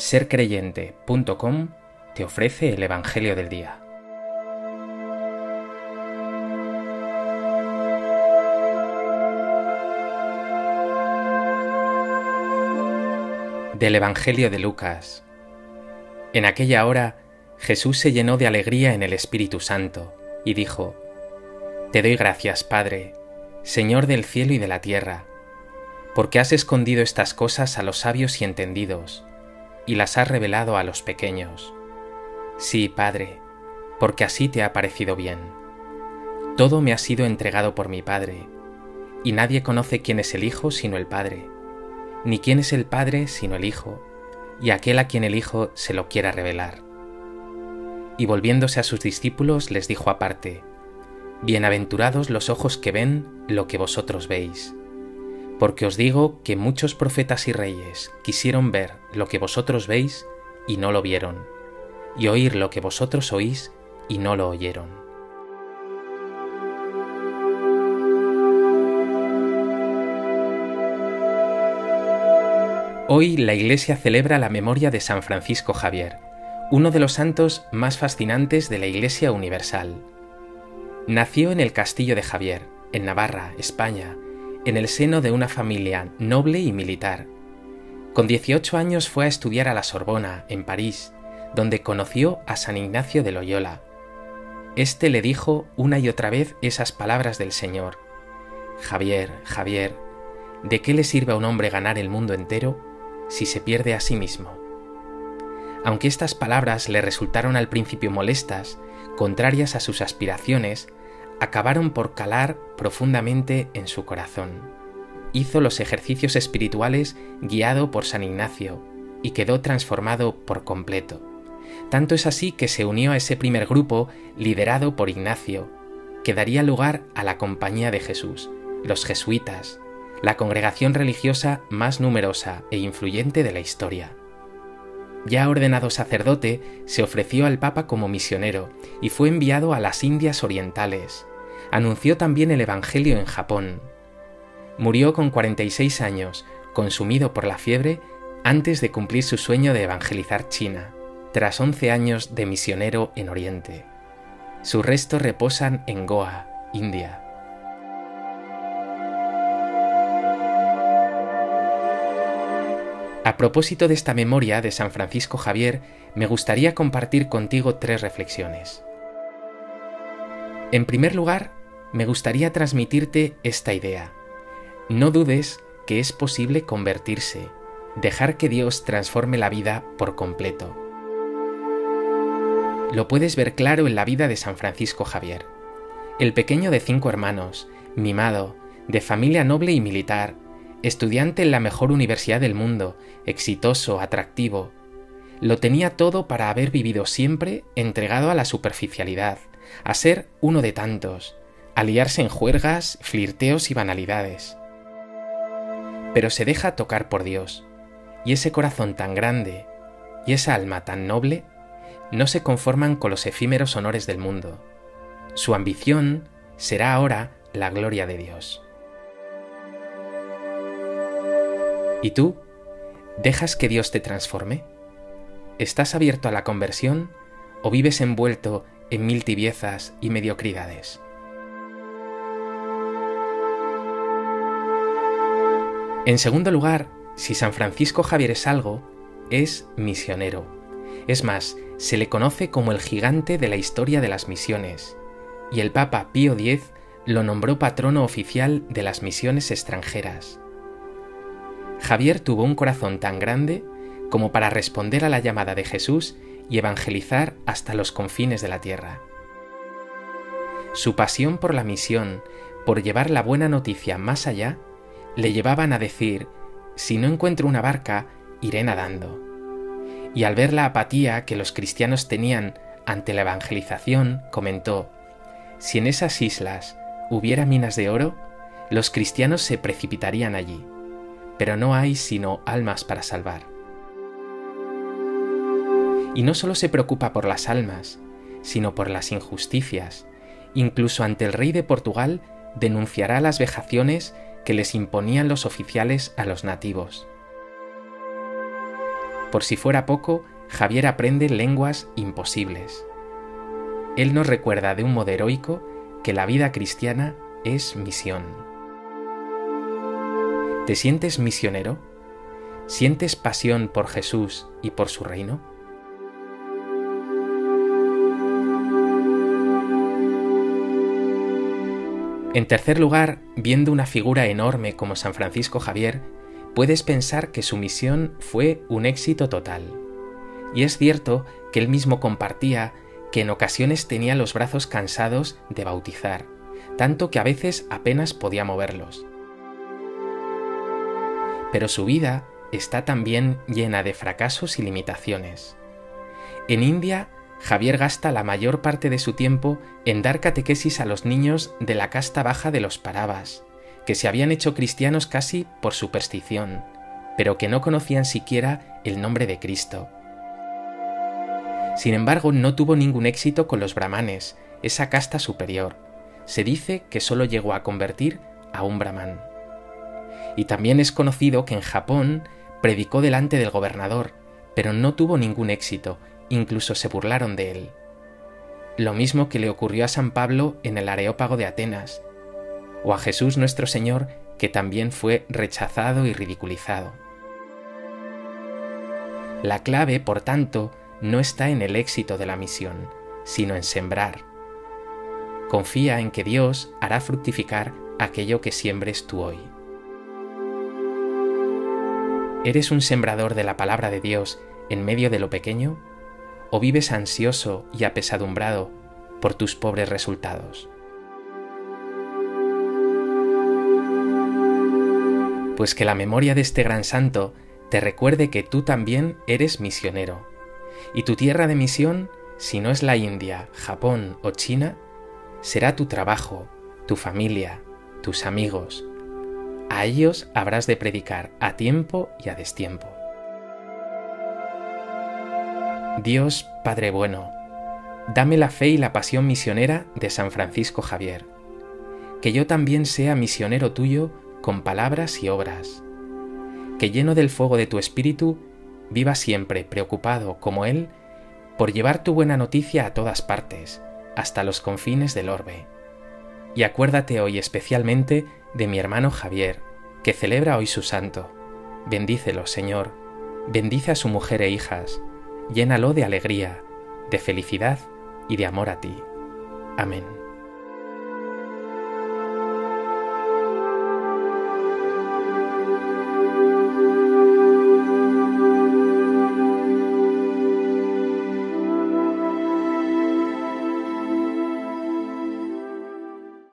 sercreyente.com te ofrece el Evangelio del Día. Del Evangelio de Lucas. En aquella hora Jesús se llenó de alegría en el Espíritu Santo y dijo, Te doy gracias, Padre, Señor del cielo y de la tierra, porque has escondido estas cosas a los sabios y entendidos, y las has revelado a los pequeños. Sí, Padre, porque así te ha parecido bien. Todo me ha sido entregado por mi Padre, y nadie conoce quién es el Hijo sino el Padre, ni quién es el Padre sino el Hijo, y aquel a quien el Hijo se lo quiera revelar. Y volviéndose a sus discípulos les dijo aparte, Bienaventurados los ojos que ven lo que vosotros veis porque os digo que muchos profetas y reyes quisieron ver lo que vosotros veis y no lo vieron, y oír lo que vosotros oís y no lo oyeron. Hoy la Iglesia celebra la memoria de San Francisco Javier, uno de los santos más fascinantes de la Iglesia Universal. Nació en el castillo de Javier, en Navarra, España, en el seno de una familia noble y militar. Con 18 años fue a estudiar a la Sorbona, en París, donde conoció a San Ignacio de Loyola. Este le dijo una y otra vez esas palabras del Señor. Javier, Javier, ¿de qué le sirve a un hombre ganar el mundo entero si se pierde a sí mismo? Aunque estas palabras le resultaron al principio molestas, contrarias a sus aspiraciones, acabaron por calar profundamente en su corazón. Hizo los ejercicios espirituales guiado por San Ignacio y quedó transformado por completo. Tanto es así que se unió a ese primer grupo liderado por Ignacio, que daría lugar a la Compañía de Jesús, los jesuitas, la congregación religiosa más numerosa e influyente de la historia. Ya ordenado sacerdote, se ofreció al Papa como misionero y fue enviado a las Indias Orientales, anunció también el Evangelio en Japón. Murió con 46 años, consumido por la fiebre, antes de cumplir su sueño de evangelizar China, tras 11 años de misionero en Oriente. Sus restos reposan en Goa, India. A propósito de esta memoria de San Francisco Javier, me gustaría compartir contigo tres reflexiones. En primer lugar, me gustaría transmitirte esta idea. No dudes que es posible convertirse, dejar que Dios transforme la vida por completo. Lo puedes ver claro en la vida de San Francisco Javier. El pequeño de cinco hermanos, mimado, de familia noble y militar, estudiante en la mejor universidad del mundo, exitoso, atractivo, lo tenía todo para haber vivido siempre entregado a la superficialidad, a ser uno de tantos, aliarse en juergas, flirteos y banalidades. Pero se deja tocar por Dios, y ese corazón tan grande y esa alma tan noble no se conforman con los efímeros honores del mundo. Su ambición será ahora la gloria de Dios. ¿Y tú? ¿Dejas que Dios te transforme? ¿Estás abierto a la conversión o vives envuelto en mil tibiezas y mediocridades? En segundo lugar, si San Francisco Javier es algo, es misionero. Es más, se le conoce como el gigante de la historia de las misiones, y el Papa Pío X lo nombró patrono oficial de las misiones extranjeras. Javier tuvo un corazón tan grande como para responder a la llamada de Jesús y evangelizar hasta los confines de la tierra. Su pasión por la misión, por llevar la buena noticia más allá, le llevaban a decir, si no encuentro una barca, iré nadando. Y al ver la apatía que los cristianos tenían ante la evangelización, comentó, si en esas islas hubiera minas de oro, los cristianos se precipitarían allí, pero no hay sino almas para salvar. Y no solo se preocupa por las almas, sino por las injusticias. Incluso ante el rey de Portugal denunciará las vejaciones que les imponían los oficiales a los nativos. Por si fuera poco, Javier aprende lenguas imposibles. Él nos recuerda de un modo heroico que la vida cristiana es misión. ¿Te sientes misionero? ¿Sientes pasión por Jesús y por su reino? En tercer lugar, viendo una figura enorme como San Francisco Javier, puedes pensar que su misión fue un éxito total. Y es cierto que él mismo compartía que en ocasiones tenía los brazos cansados de bautizar, tanto que a veces apenas podía moverlos. Pero su vida está también llena de fracasos y limitaciones. En India, Javier gasta la mayor parte de su tiempo en dar catequesis a los niños de la casta baja de los Parabas, que se habían hecho cristianos casi por superstición, pero que no conocían siquiera el nombre de Cristo. Sin embargo, no tuvo ningún éxito con los brahmanes, esa casta superior. Se dice que solo llegó a convertir a un brahman. Y también es conocido que en Japón predicó delante del gobernador, pero no tuvo ningún éxito, incluso se burlaron de él. Lo mismo que le ocurrió a San Pablo en el Areópago de Atenas, o a Jesús nuestro Señor, que también fue rechazado y ridiculizado. La clave, por tanto, no está en el éxito de la misión, sino en sembrar. Confía en que Dios hará fructificar aquello que siembres tú hoy. ¿Eres un sembrador de la palabra de Dios en medio de lo pequeño? ¿O vives ansioso y apesadumbrado por tus pobres resultados? Pues que la memoria de este gran santo te recuerde que tú también eres misionero y tu tierra de misión, si no es la India, Japón o China, será tu trabajo, tu familia, tus amigos. A ellos habrás de predicar a tiempo y a destiempo. Dios Padre bueno, dame la fe y la pasión misionera de San Francisco Javier. Que yo también sea misionero tuyo con palabras y obras. Que lleno del fuego de tu espíritu viva siempre preocupado como Él por llevar tu buena noticia a todas partes, hasta los confines del orbe. Y acuérdate hoy especialmente de mi hermano Javier, que celebra hoy su santo. Bendícelo, Señor, bendice a su mujer e hijas, llénalo de alegría, de felicidad y de amor a ti. Amén.